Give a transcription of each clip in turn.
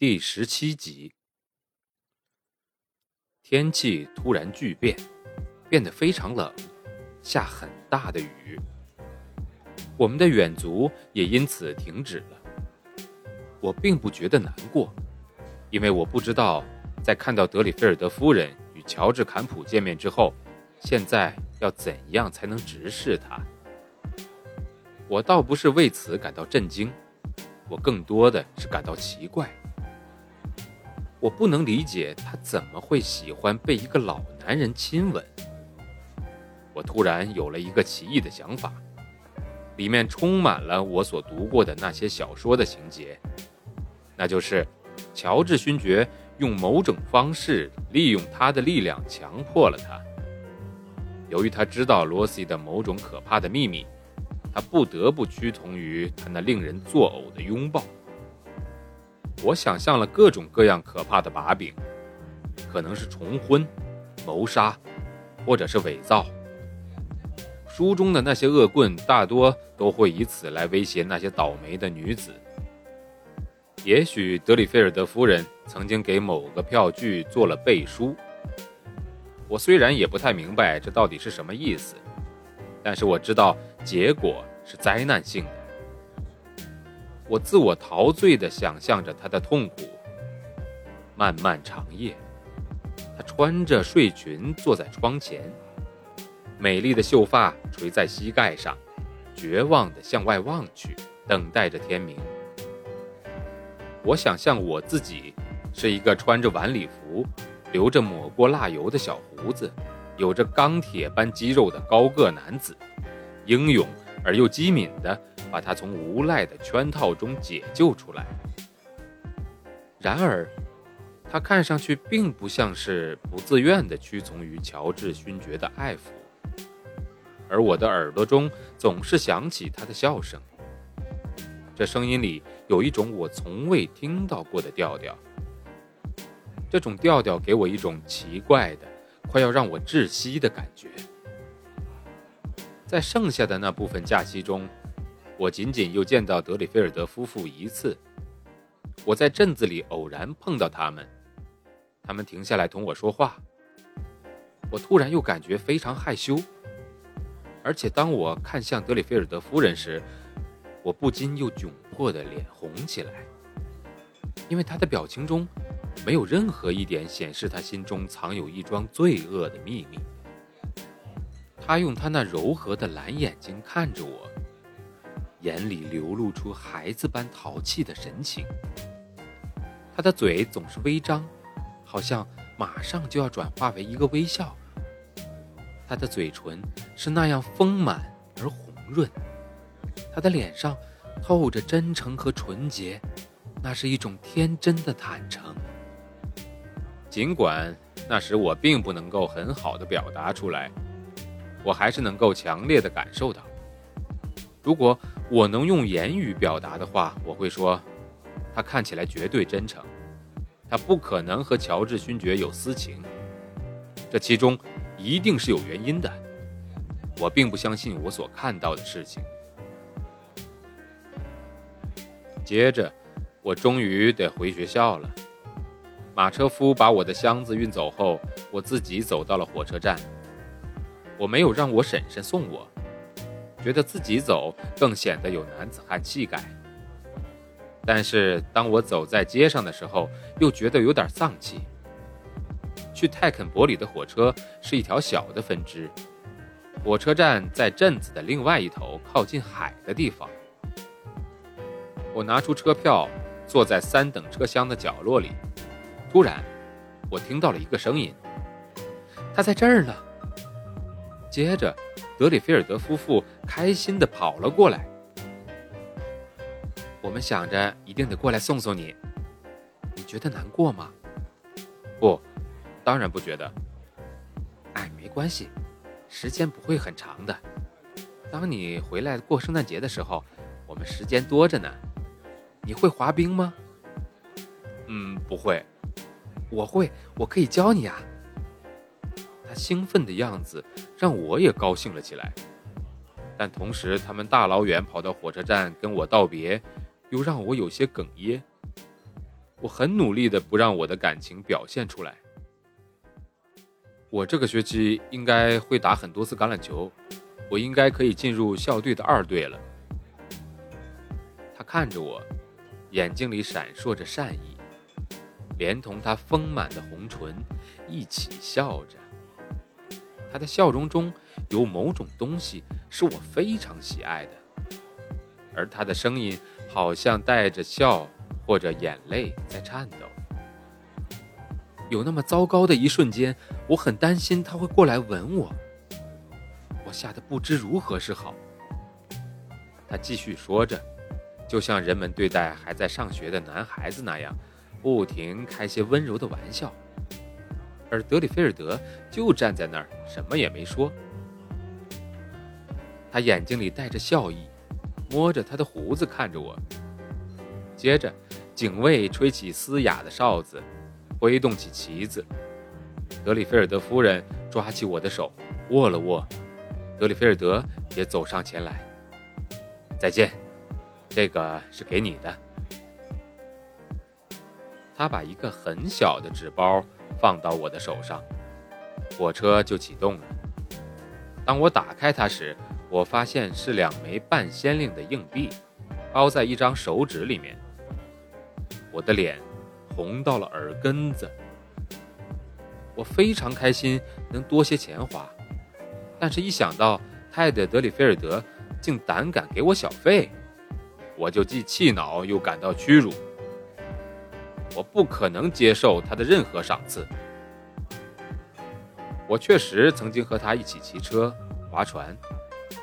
第十七集，天气突然巨变，变得非常冷，下很大的雨。我们的远足也因此停止了。我并不觉得难过，因为我不知道在看到德里菲尔德夫人与乔治坎普见面之后，现在要怎样才能直视他。我倒不是为此感到震惊，我更多的是感到奇怪。我不能理解他怎么会喜欢被一个老男人亲吻。我突然有了一个奇异的想法，里面充满了我所读过的那些小说的情节，那就是乔治勋爵用某种方式利用他的力量强迫了他。由于他知道罗西的某种可怕的秘密，他不得不屈从于他那令人作呕的拥抱。我想象了各种各样可怕的把柄，可能是重婚、谋杀，或者是伪造。书中的那些恶棍大多都会以此来威胁那些倒霉的女子。也许德里菲尔德夫人曾经给某个票据做了背书。我虽然也不太明白这到底是什么意思，但是我知道结果是灾难性的。我自我陶醉地想象着他的痛苦。漫漫长夜，他穿着睡裙坐在窗前，美丽的秀发垂在膝盖上，绝望地向外望去，等待着天明。我想象我自己是一个穿着晚礼服、留着抹过蜡油的小胡子、有着钢铁般肌肉的高个男子，英勇而又机敏的。把他从无赖的圈套中解救出来。然而，他看上去并不像是不自愿地屈从于乔治勋爵的爱抚，而我的耳朵中总是响起他的笑声。这声音里有一种我从未听到过的调调。这种调调给我一种奇怪的、快要让我窒息的感觉。在剩下的那部分假期中。我仅仅又见到德里菲尔德夫妇一次。我在镇子里偶然碰到他们，他们停下来同我说话。我突然又感觉非常害羞，而且当我看向德里菲尔德夫人时，我不禁又窘迫的脸红起来，因为他的表情中没有任何一点显示他心中藏有一桩罪恶的秘密。他用他那柔和的蓝眼睛看着我。眼里流露出孩子般淘气的神情，他的嘴总是微张，好像马上就要转化为一个微笑。他的嘴唇是那样丰满而红润，他的脸上透着真诚和纯洁，那是一种天真的坦诚。尽管那时我并不能够很好的表达出来，我还是能够强烈的感受到。如果我能用言语表达的话，我会说，他看起来绝对真诚，他不可能和乔治勋爵有私情，这其中一定是有原因的。我并不相信我所看到的事情。接着，我终于得回学校了。马车夫把我的箱子运走后，我自己走到了火车站。我没有让我婶婶送我。觉得自己走更显得有男子汉气概，但是当我走在街上的时候，又觉得有点丧气。去泰肯伯里的火车是一条小的分支，火车站在镇子的另外一头，靠近海的地方。我拿出车票，坐在三等车厢的角落里。突然，我听到了一个声音：“他在这儿呢。”接着。德里菲尔德夫妇开心地跑了过来。我们想着一定得过来送送你，你觉得难过吗？不，当然不觉得。哎，没关系，时间不会很长的。当你回来过圣诞节的时候，我们时间多着呢。你会滑冰吗？嗯，不会。我会，我可以教你啊。兴奋的样子让我也高兴了起来，但同时他们大老远跑到火车站跟我道别，又让我有些哽咽。我很努力的不让我的感情表现出来。我这个学期应该会打很多次橄榄球，我应该可以进入校队的二队了。他看着我，眼睛里闪烁着善意，连同他丰满的红唇一起笑着。他的笑容中有某种东西是我非常喜爱的，而他的声音好像带着笑。或者眼泪在颤抖。有那么糟糕的一瞬间，我很担心他会过来吻我，我吓得不知如何是好。他继续说着，就像人们对待还在上学的男孩子那样，不停开些温柔的玩笑。而德里菲尔德就站在那儿，什么也没说。他眼睛里带着笑意，摸着他的胡子看着我，接着。警卫吹起嘶哑的哨子，挥动起旗子。德里菲尔德夫人抓起我的手，握了握。德里菲尔德也走上前来。再见，这个是给你的。他把一个很小的纸包放到我的手上，火车就启动了。当我打开它时，我发现是两枚半仙令的硬币，包在一张手纸里面。我的脸红到了耳根子，我非常开心能多些钱花，但是一想到泰德·德里菲尔德竟胆敢给我小费，我就既气恼又感到屈辱。我不可能接受他的任何赏赐。我确实曾经和他一起骑车、划船，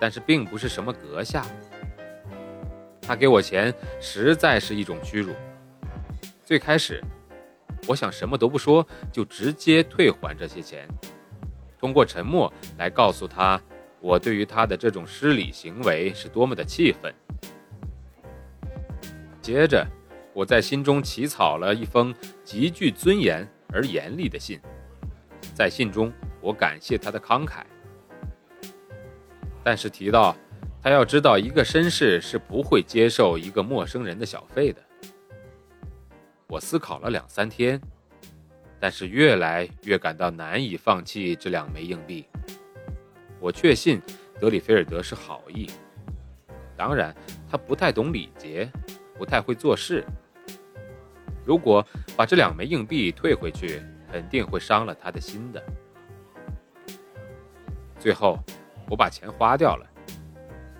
但是并不是什么阁下。他给我钱实在是一种屈辱。最开始，我想什么都不说，就直接退还这些钱，通过沉默来告诉他，我对于他的这种失礼行为是多么的气愤。接着，我在心中起草了一封极具尊严而严厉的信，在信中，我感谢他的慷慨，但是提到他要知道，一个绅士是不会接受一个陌生人的小费的。我思考了两三天，但是越来越感到难以放弃这两枚硬币。我确信德里菲尔德是好意，当然他不太懂礼节，不太会做事。如果把这两枚硬币退回去，肯定会伤了他的心的。最后，我把钱花掉了，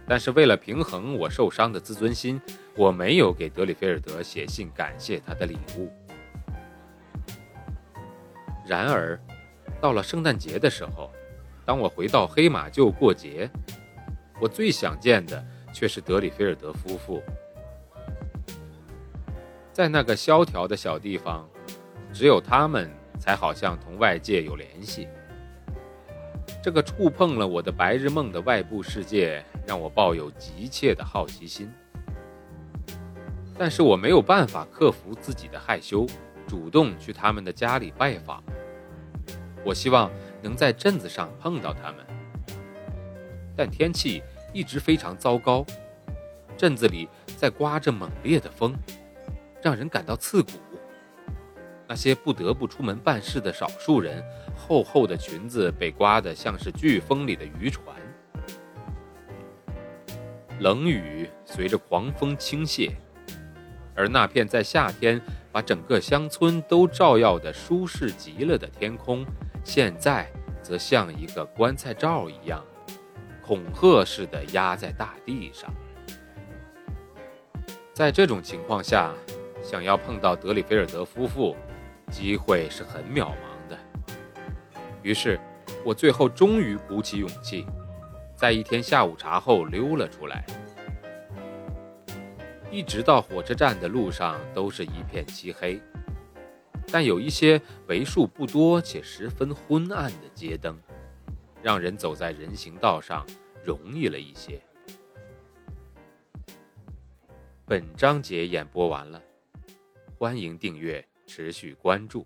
但是为了平衡我受伤的自尊心。我没有给德里菲尔德写信感谢他的礼物。然而，到了圣诞节的时候，当我回到黑马厩过节，我最想见的却是德里菲尔德夫妇。在那个萧条的小地方，只有他们才好像同外界有联系。这个触碰了我的白日梦的外部世界，让我抱有急切的好奇心。但是我没有办法克服自己的害羞，主动去他们的家里拜访。我希望能在镇子上碰到他们，但天气一直非常糟糕，镇子里在刮着猛烈的风，让人感到刺骨。那些不得不出门办事的少数人，厚厚的裙子被刮得像是飓风里的渔船，冷雨随着狂风倾泻。而那片在夏天把整个乡村都照耀的舒适极了的天空，现在则像一个棺材罩一样，恐吓似的压在大地上。在这种情况下，想要碰到德里菲尔德夫妇，机会是很渺茫的。于是，我最后终于鼓起勇气，在一天下午茶后溜了出来。一直到火车站的路上都是一片漆黑，但有一些为数不多且十分昏暗的街灯，让人走在人行道上容易了一些。本章节演播完了，欢迎订阅，持续关注。